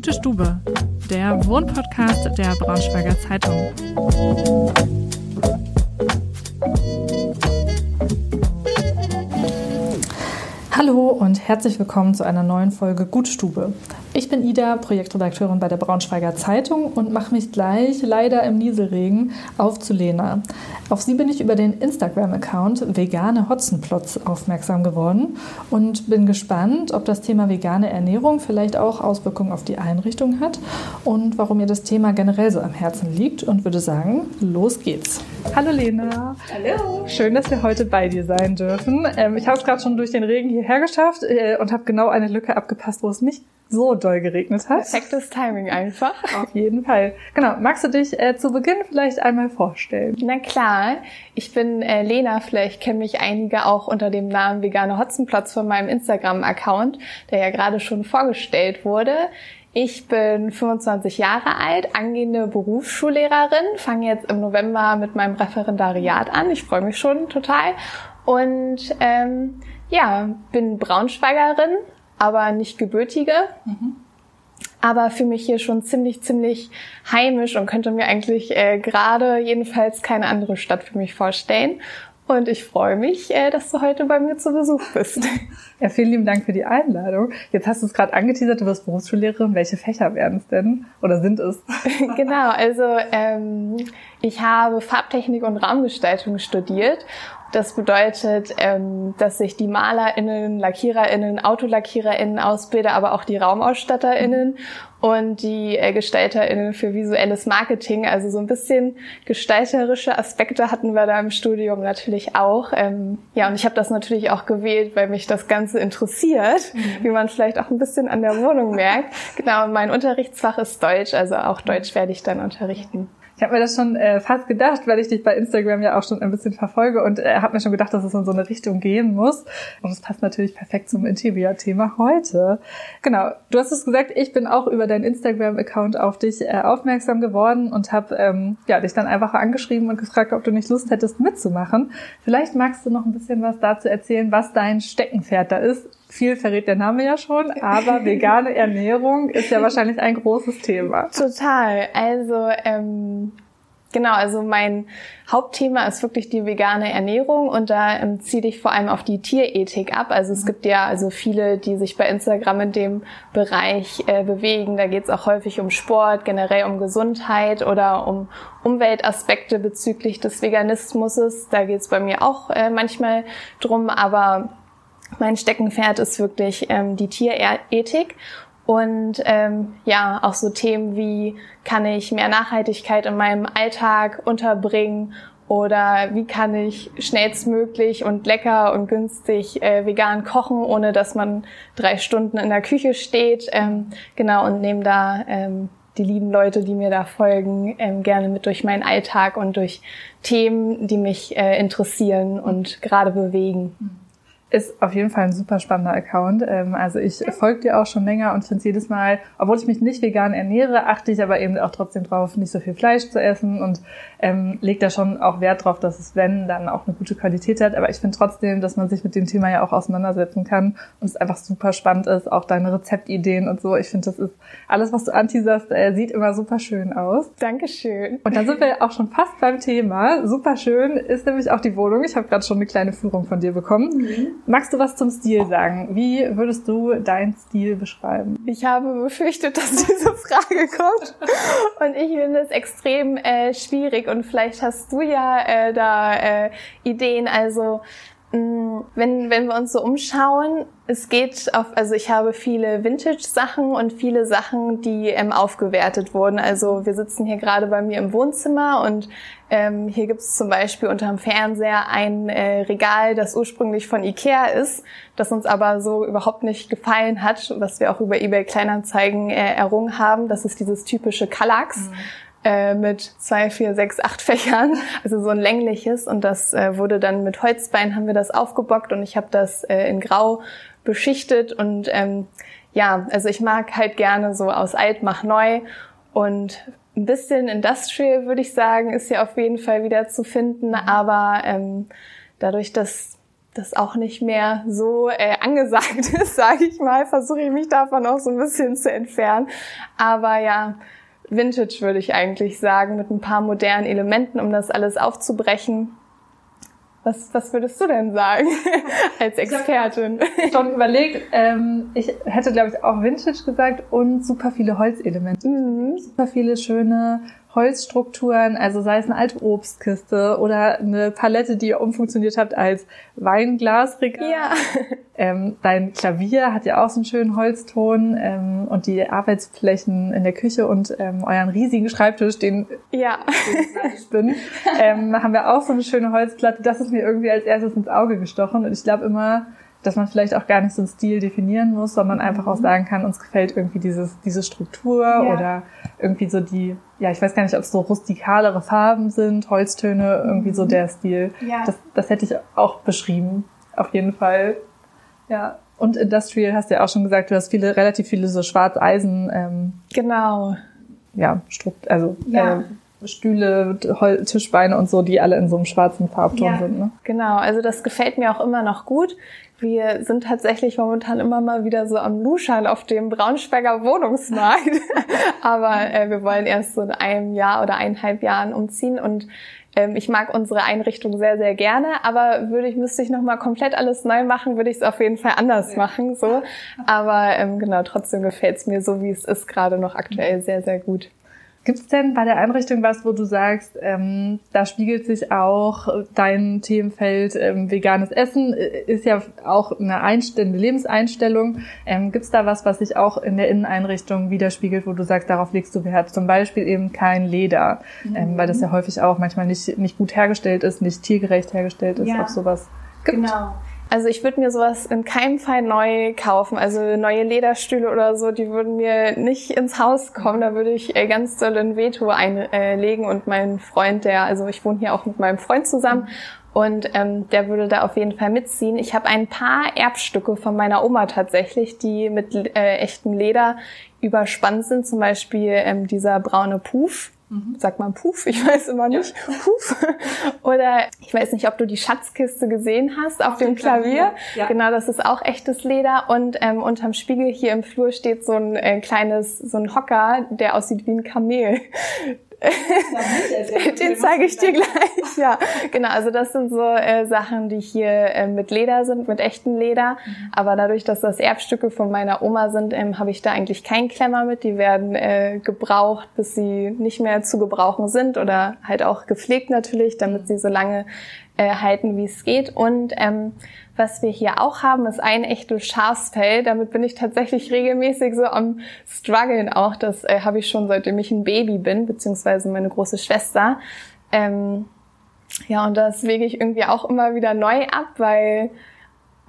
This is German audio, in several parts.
Gute Stube, der Wohnpodcast der Braunschweiger Zeitung. Hallo und herzlich willkommen zu einer neuen Folge Gutstube. Ich bin Ida, Projektredakteurin bei der Braunschweiger Zeitung und mache mich gleich leider im Nieselregen auf zu Lena. Auf sie bin ich über den Instagram-Account Vegane Hotzenplotz aufmerksam geworden und bin gespannt, ob das Thema vegane Ernährung vielleicht auch Auswirkungen auf die Einrichtung hat und warum ihr das Thema generell so am Herzen liegt und würde sagen, los geht's. Hallo Lena. Hallo. Schön, dass wir heute bei dir sein dürfen. Ähm, ich habe es gerade schon durch den Regen hierher geschafft äh, und habe genau eine Lücke abgepasst, wo es nicht so doll geregnet hat. Perfektes Timing einfach. Auf jeden Fall. Genau. Magst du dich äh, zu Beginn vielleicht einmal vorstellen? Na klar. Ich bin äh, Lena. Vielleicht kennen mich einige auch unter dem Namen Vegane Hotzenplotz von meinem Instagram-Account, der ja gerade schon vorgestellt wurde. Ich bin 25 Jahre alt, angehende Berufsschullehrerin, fange jetzt im November mit meinem Referendariat an. Ich freue mich schon total. Und ähm, ja, bin Braunschweigerin, aber nicht gebürtige. Mhm. Aber für mich hier schon ziemlich, ziemlich heimisch und könnte mir eigentlich äh, gerade jedenfalls keine andere Stadt für mich vorstellen. Und ich freue mich, äh, dass du heute bei mir zu Besuch bist. Ja, vielen lieben Dank für die Einladung. Jetzt hast du es gerade angeteasert, du wirst Berufsschullehrerin. Welche Fächer werden es denn oder sind es? genau, also ähm, ich habe Farbtechnik und Raumgestaltung studiert das bedeutet, ähm, dass ich die MalerInnen, LackiererInnen, AutolackiererInnen ausbilde, aber auch die RaumausstatterInnen und die äh, GestalterInnen für visuelles Marketing. Also so ein bisschen gestalterische Aspekte hatten wir da im Studium natürlich auch. Ähm, ja, und ich habe das natürlich auch gewählt, weil mich das Ganze interessiert, mhm. wie man vielleicht auch ein bisschen an der Wohnung merkt. Genau, mein Unterrichtsfach ist Deutsch, also auch Deutsch werde ich dann unterrichten. Ich habe mir das schon äh, fast gedacht, weil ich dich bei Instagram ja auch schon ein bisschen verfolge und äh, habe mir schon gedacht, dass es in so eine Richtung gehen muss. Und es passt natürlich perfekt zum Interior-Thema heute. Genau, du hast es gesagt, ich bin auch über deinen Instagram-Account auf dich äh, aufmerksam geworden und habe ähm, ja, dich dann einfach angeschrieben und gefragt, ob du nicht Lust hättest mitzumachen. Vielleicht magst du noch ein bisschen was dazu erzählen, was dein Steckenpferd da ist viel verrät der Name ja schon, aber vegane Ernährung ist ja wahrscheinlich ein großes Thema. Total. Also ähm, genau, also mein Hauptthema ist wirklich die vegane Ernährung und da ähm, ziele ich vor allem auf die Tierethik ab. Also es gibt ja also viele, die sich bei Instagram in dem Bereich äh, bewegen. Da geht es auch häufig um Sport, generell um Gesundheit oder um Umweltaspekte bezüglich des Veganismus. Da geht es bei mir auch äh, manchmal drum, aber mein Steckenpferd ist wirklich ähm, die Tierethik und ähm, ja, auch so Themen wie kann ich mehr Nachhaltigkeit in meinem Alltag unterbringen oder wie kann ich schnellstmöglich und lecker und günstig äh, vegan kochen, ohne dass man drei Stunden in der Küche steht. Ähm, genau, und nehme da ähm, die lieben Leute, die mir da folgen, ähm, gerne mit durch meinen Alltag und durch Themen, die mich äh, interessieren und gerade bewegen. Mhm. Ist auf jeden Fall ein super spannender Account. Ähm, also ich folge dir auch schon länger und finde es jedes Mal, obwohl ich mich nicht vegan ernähre, achte ich aber eben auch trotzdem drauf, nicht so viel Fleisch zu essen und ähm, lege da schon auch Wert drauf, dass es, wenn, dann auch eine gute Qualität hat. Aber ich finde trotzdem, dass man sich mit dem Thema ja auch auseinandersetzen kann und es einfach super spannend ist, auch deine Rezeptideen und so. Ich finde, das ist alles, was du anteaserst, äh, sieht immer super schön aus. Dankeschön. Und dann sind wir auch schon fast beim Thema. Super schön ist nämlich auch die Wohnung. Ich habe gerade schon eine kleine Führung von dir bekommen. Mhm. Magst du was zum Stil sagen? Wie würdest du deinen Stil beschreiben? Ich habe befürchtet, dass diese Frage kommt. Und ich finde es extrem äh, schwierig. Und vielleicht hast du ja äh, da äh, Ideen. Also wenn, wenn wir uns so umschauen, es geht auf, also ich habe viele Vintage-Sachen und viele Sachen, die ähm, aufgewertet wurden. Also wir sitzen hier gerade bei mir im Wohnzimmer und ähm, hier gibt es zum Beispiel unter dem Fernseher ein äh, Regal, das ursprünglich von Ikea ist, das uns aber so überhaupt nicht gefallen hat, was wir auch über eBay Kleinanzeigen äh, errungen haben. Das ist dieses typische Kallax. Mhm äh, mit zwei, vier, sechs, acht Fächern, also so ein längliches. Und das äh, wurde dann mit Holzbein haben wir das aufgebockt und ich habe das äh, in Grau beschichtet. Und ähm, ja, also ich mag halt gerne so aus alt mach neu und ein bisschen Industrial würde ich sagen, ist ja auf jeden Fall wieder zu finden. Mhm. Aber ähm, dadurch, dass das auch nicht mehr so äh, angesagt ist, sage ich mal, versuche ich mich davon auch so ein bisschen zu entfernen. Aber ja, Vintage würde ich eigentlich sagen, mit ein paar modernen Elementen, um das alles aufzubrechen. Was, was würdest du denn sagen als Expertin? Ich habe schon überlegt, ähm, ich hätte glaube ich auch Vintage gesagt und super viele Holzelemente. Mhm. Super viele schöne Holzstrukturen, also sei es eine alte Obstkiste oder eine Palette, die ihr umfunktioniert habt als Weinglasregal. Ja. Ähm, dein Klavier hat ja auch so einen schönen Holzton ähm, und die Arbeitsflächen in der Küche und ähm, euren riesigen Schreibtisch, den, ja. den ich bin, ähm, haben wir auch so eine schöne Holzplatte. Das ist mir irgendwie als erstes ins Auge gestochen und ich glaube immer, dass man vielleicht auch gar nicht so einen Stil definieren muss, sondern einfach auch mhm. sagen kann, uns gefällt irgendwie dieses, diese Struktur ja. oder irgendwie so die, ja, ich weiß gar nicht, ob es so rustikalere Farben sind, Holztöne, irgendwie so mhm. der Stil. Ja. Das, das hätte ich auch beschrieben, auf jeden Fall. Ja. Und Industrial hast du ja auch schon gesagt, du hast viele, relativ viele so Schwarzeisen. Ähm, genau. Ja, Strukt, also ja. Äh, Stühle, Tischbeine und so, die alle in so einem schwarzen Farbton ja, sind. Ne? Genau, also das gefällt mir auch immer noch gut. Wir sind tatsächlich momentan immer mal wieder so am Luschern auf dem Braunschweiger Wohnungsmarkt. Aber äh, wir wollen erst so in einem Jahr oder eineinhalb Jahren umziehen und ähm, ich mag unsere Einrichtung sehr, sehr gerne, aber würde ich, müsste ich nochmal komplett alles neu machen, würde ich es auf jeden Fall anders machen, so. Aber ähm, genau, trotzdem gefällt es mir so, wie es ist, gerade noch aktuell sehr, sehr gut. Gibt es denn bei der Einrichtung was, wo du sagst, ähm, da spiegelt sich auch dein Themenfeld ähm, veganes Essen, äh, ist ja auch eine, Einstellung, eine Lebenseinstellung. Ähm, Gibt es da was, was sich auch in der Inneneinrichtung widerspiegelt, wo du sagst, darauf legst du Wert? Zum Beispiel eben kein Leder, mhm. ähm, weil das ja häufig auch manchmal nicht, nicht gut hergestellt ist, nicht tiergerecht hergestellt ist, ja. ob sowas gibt. Genau. Also ich würde mir sowas in keinem Fall neu kaufen. Also neue Lederstühle oder so, die würden mir nicht ins Haus kommen. Da würde ich äh, ganz doll ein Veto einlegen und mein Freund, der, also ich wohne hier auch mit meinem Freund zusammen und ähm, der würde da auf jeden Fall mitziehen. Ich habe ein paar Erbstücke von meiner Oma tatsächlich, die mit äh, echtem Leder überspannt sind. Zum Beispiel ähm, dieser braune Puff Mhm. Sagt man Puff? Ich weiß immer nicht. Ja. Puff. Oder ich weiß nicht, ob du die Schatzkiste gesehen hast auf, auf dem Klavier. Klavier. Ja. Genau, das ist auch echtes Leder. Und ähm, unterm Spiegel hier im Flur steht so ein äh, kleines, so ein Hocker, der aussieht wie ein Kamel. Den zeige ich dir gleich. Ja, genau. Also das sind so äh, Sachen, die hier äh, mit Leder sind, mit echtem Leder. Mhm. Aber dadurch, dass das Erbstücke von meiner Oma sind, ähm, habe ich da eigentlich keinen Klemmer mit. Die werden äh, gebraucht, bis sie nicht mehr zu gebrauchen sind oder halt auch gepflegt natürlich, damit sie so lange äh, halten, wie es geht. Und ähm, was wir hier auch haben, ist ein echtes Schafsfell. Damit bin ich tatsächlich regelmäßig so am struggeln auch. Das äh, habe ich schon seitdem ich ein Baby bin, beziehungsweise meine große Schwester. Ähm, ja, und das wege ich irgendwie auch immer wieder neu ab, weil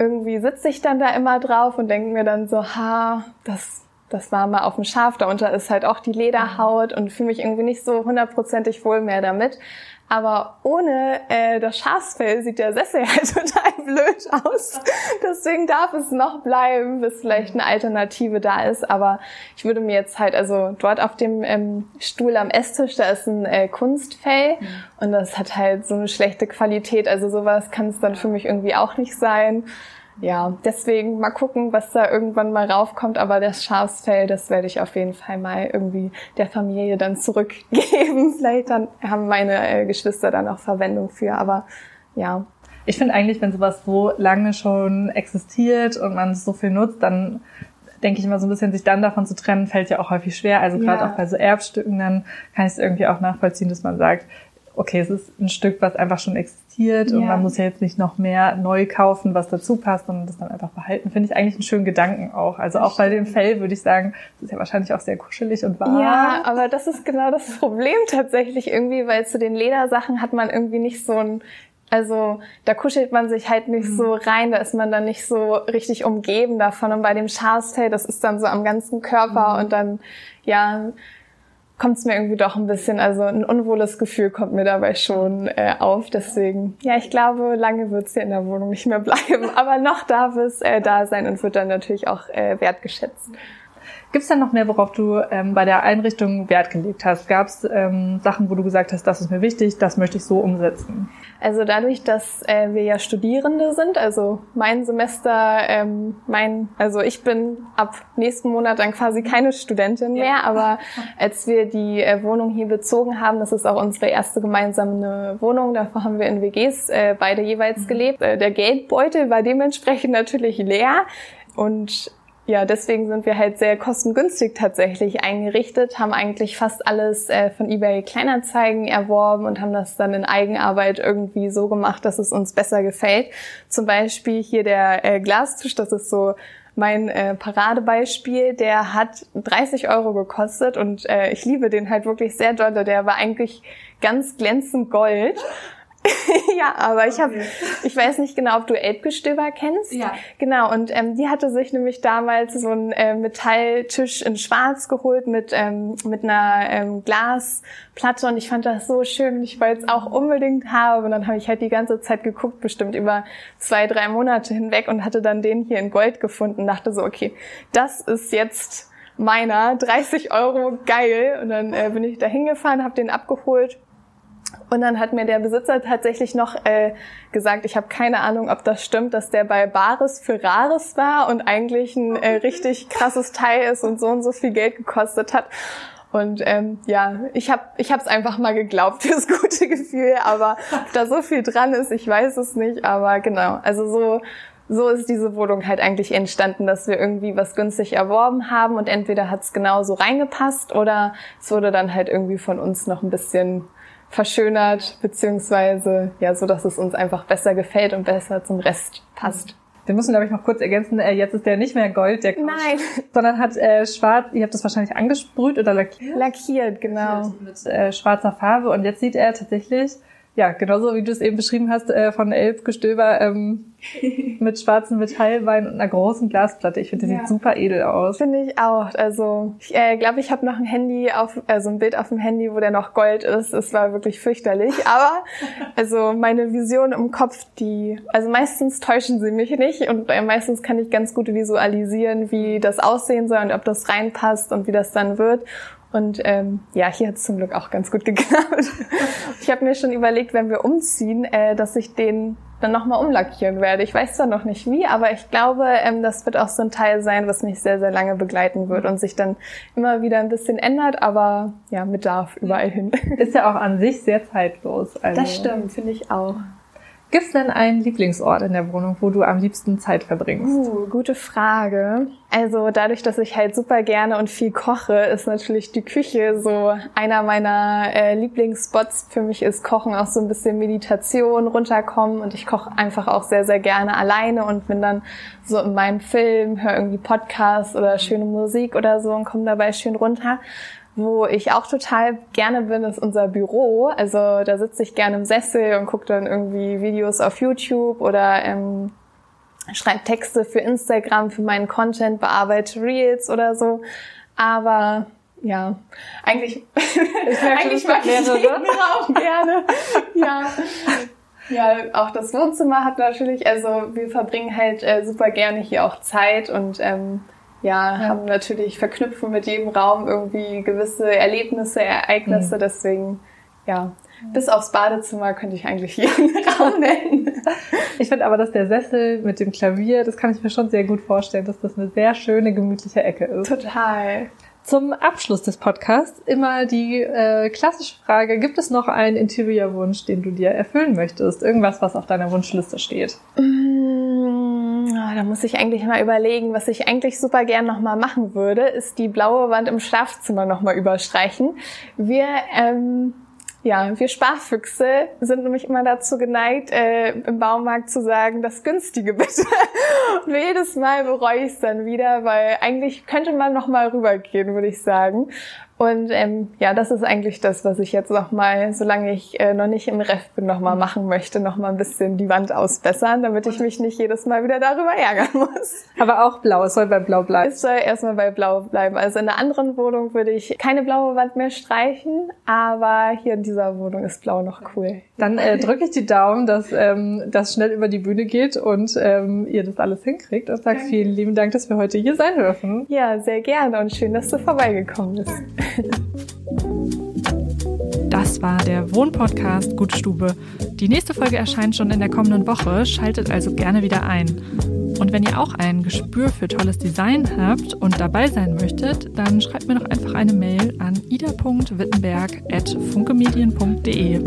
irgendwie sitze ich dann da immer drauf und denke mir dann so, ha, das, das war mal auf dem Schaf, darunter ist halt auch die Lederhaut und fühle mich irgendwie nicht so hundertprozentig wohl mehr damit. Aber ohne äh, das Schafsfell sieht der Sessel halt total blöd aus. Deswegen darf es noch bleiben, bis vielleicht eine Alternative da ist. Aber ich würde mir jetzt halt, also dort auf dem ähm, Stuhl am Esstisch, da ist ein äh, Kunstfell mhm. und das hat halt so eine schlechte Qualität. Also sowas kann es dann für mich irgendwie auch nicht sein ja, deswegen mal gucken, was da irgendwann mal raufkommt. Aber das Schafsfell, das werde ich auf jeden Fall mal irgendwie der Familie dann zurückgeben. Vielleicht dann haben meine äh, Geschwister dann auch Verwendung für. Aber ja. Ich finde eigentlich, wenn sowas so lange schon existiert und man es so viel nutzt, dann denke ich immer so ein bisschen, sich dann davon zu trennen, fällt ja auch häufig schwer. Also gerade ja. auch bei so Erbstücken, dann kann ich es irgendwie auch nachvollziehen, dass man sagt, okay, es ist ein Stück, was einfach schon existiert ja. und man muss ja jetzt nicht noch mehr neu kaufen, was dazu passt, sondern das dann einfach behalten. Finde ich eigentlich einen schönen Gedanken auch. Also auch bei dem Fell würde ich sagen, das ist ja wahrscheinlich auch sehr kuschelig und warm. Ja, aber das ist genau das Problem tatsächlich irgendwie, weil zu den Ledersachen hat man irgendwie nicht so ein also da kuschelt man sich halt nicht mhm. so rein, da ist man dann nicht so richtig umgeben davon. Und bei dem Schafsfell, das ist dann so am ganzen Körper mhm. und dann, ja, kommt es mir irgendwie doch ein bisschen, also ein unwohles Gefühl kommt mir dabei schon äh, auf. Deswegen, ja, ich glaube, lange wird es hier in der Wohnung nicht mehr bleiben, aber noch darf es äh, da sein und wird dann natürlich auch äh, wertgeschätzt. Gibt es denn noch mehr, worauf du ähm, bei der Einrichtung Wert gelegt hast? Gab es ähm, Sachen, wo du gesagt hast, das ist mir wichtig, das möchte ich so umsetzen? Also dadurch, dass äh, wir ja Studierende sind, also mein Semester, ähm, mein, also ich bin ab nächsten Monat dann quasi keine Studentin mehr, ja. aber als wir die äh, Wohnung hier bezogen haben, das ist auch unsere erste gemeinsame Wohnung, davor haben wir in WGs äh, beide jeweils mhm. gelebt. Äh, der Geldbeutel war dementsprechend natürlich leer und ja, deswegen sind wir halt sehr kostengünstig tatsächlich eingerichtet, haben eigentlich fast alles äh, von eBay Kleinanzeigen erworben und haben das dann in Eigenarbeit irgendwie so gemacht, dass es uns besser gefällt. Zum Beispiel hier der äh, Glastisch, das ist so mein äh, Paradebeispiel, der hat 30 Euro gekostet und äh, ich liebe den halt wirklich sehr doll. Der war eigentlich ganz glänzend Gold. ja, aber ich habe, ich weiß nicht genau, ob du Elbgestöber kennst. Ja. Genau, und ähm, die hatte sich nämlich damals so einen äh, Metalltisch in Schwarz geholt mit ähm, mit einer ähm, Glasplatte und ich fand das so schön. Ich wollte es auch unbedingt haben und dann habe ich halt die ganze Zeit geguckt, bestimmt über zwei, drei Monate hinweg und hatte dann den hier in Gold gefunden. Dachte so, okay, das ist jetzt meiner, 30 Euro, geil. Und dann äh, bin ich da hingefahren, habe den abgeholt und dann hat mir der Besitzer tatsächlich noch äh, gesagt, ich habe keine Ahnung, ob das stimmt, dass der bei Bares für Rares war und eigentlich ein äh, richtig krasses Teil ist und so und so viel Geld gekostet hat. Und ähm, ja, ich habe ich es einfach mal geglaubt fürs gute Gefühl, aber ob da so viel dran ist, ich weiß es nicht. Aber genau, also so so ist diese Wohnung halt eigentlich entstanden, dass wir irgendwie was günstig erworben haben und entweder hat es genau so reingepasst oder es wurde dann halt irgendwie von uns noch ein bisschen verschönert, beziehungsweise ja, so dass es uns einfach besser gefällt und besser zum Rest passt. Wir müssen, glaube ich, noch kurz ergänzen, äh, jetzt ist der nicht mehr Gold, der Couch, Nein. sondern hat äh, schwarz, ihr habt das wahrscheinlich angesprüht oder lackiert? Lackiert, genau. Mit, äh, schwarzer Farbe und jetzt sieht er tatsächlich ja, genauso wie du es eben beschrieben hast, äh, von Elbgestöber ähm, mit schwarzem Metallwein und einer großen Glasplatte. Ich finde, das ja. sieht super edel aus. Finde ich auch. Also ich äh, glaube, ich habe noch ein Handy auf, also ein Bild auf dem Handy, wo der noch Gold ist. Es war wirklich fürchterlich. Aber also meine Vision im Kopf, die, also meistens täuschen sie mich nicht und äh, meistens kann ich ganz gut visualisieren, wie das aussehen soll und ob das reinpasst und wie das dann wird. Und ähm, ja, hier hat es zum Glück auch ganz gut geklappt. ich habe mir schon überlegt, wenn wir umziehen, äh, dass ich den dann nochmal umlackieren werde. Ich weiß zwar noch nicht wie, aber ich glaube, ähm, das wird auch so ein Teil sein, was mich sehr, sehr lange begleiten wird und sich dann immer wieder ein bisschen ändert, aber ja, mit Darf überall hin. Ist ja auch an sich sehr zeitlos. Also. Das stimmt, finde ich auch. Gibt es denn einen Lieblingsort in der Wohnung, wo du am liebsten Zeit verbringst? Uh, gute Frage. Also dadurch, dass ich halt super gerne und viel koche, ist natürlich die Küche so einer meiner äh, Lieblingsspots. Für mich ist Kochen auch so ein bisschen Meditation, runterkommen und ich koche einfach auch sehr, sehr gerne alleine und bin dann so in meinem Film, höre irgendwie Podcasts oder schöne Musik oder so und komme dabei schön runter. Wo ich auch total gerne bin, ist unser Büro. Also da sitze ich gerne im Sessel und gucke dann irgendwie Videos auf YouTube oder ähm, schreibe Texte für Instagram, für meinen Content, bearbeite Reels oder so. Aber ja, eigentlich, ich eigentlich mag ich den Raum gerne. Ja. Ja, auch das Wohnzimmer hat natürlich, also wir verbringen halt äh, super gerne hier auch Zeit und ähm, ja, ja, haben natürlich verknüpfen mit jedem Raum irgendwie gewisse Erlebnisse, Ereignisse. Mhm. Deswegen, ja, bis aufs Badezimmer könnte ich eigentlich jeden Raum nennen. Ich finde aber, dass der Sessel mit dem Klavier, das kann ich mir schon sehr gut vorstellen, dass das eine sehr schöne, gemütliche Ecke ist. Total. Zum Abschluss des Podcasts immer die äh, klassische Frage, gibt es noch einen Interiorwunsch, den du dir erfüllen möchtest? Irgendwas, was auf deiner Wunschliste steht? Mmh, da muss ich eigentlich mal überlegen, was ich eigentlich super gern nochmal machen würde, ist die blaue Wand im Schlafzimmer nochmal überstreichen. Wir ähm, ja, wir Sparfüchse sind nämlich immer dazu geneigt, äh, im Baumarkt zu sagen, das günstige bitte. Und jedes Mal bereue ich es dann wieder, weil eigentlich könnte man noch mal rübergehen, würde ich sagen. Und ähm, ja, das ist eigentlich das, was ich jetzt noch mal, solange ich äh, noch nicht im Ref bin, noch mal machen möchte, noch mal ein bisschen die Wand ausbessern, damit ich mich nicht jedes Mal wieder darüber ärgern muss. Aber auch blau, es soll bei blau bleiben. Es soll erstmal bei blau bleiben. Also in einer anderen Wohnung würde ich keine blaue Wand mehr streichen, aber hier in dieser Wohnung ist blau noch cool. Dann äh, drücke ich die Daumen, dass ähm, das schnell über die Bühne geht und ähm, ihr das alles hinkriegt und sage vielen lieben Dank, dass wir heute hier sein dürfen. Ja, sehr gerne und schön, dass du vorbeigekommen bist. Das war der Wohnpodcast Gutstube. Die nächste Folge erscheint schon in der kommenden Woche, schaltet also gerne wieder ein. Und wenn ihr auch ein Gespür für tolles Design habt und dabei sein möchtet, dann schreibt mir doch einfach eine Mail an ida.wittenberg.funkemedien.de.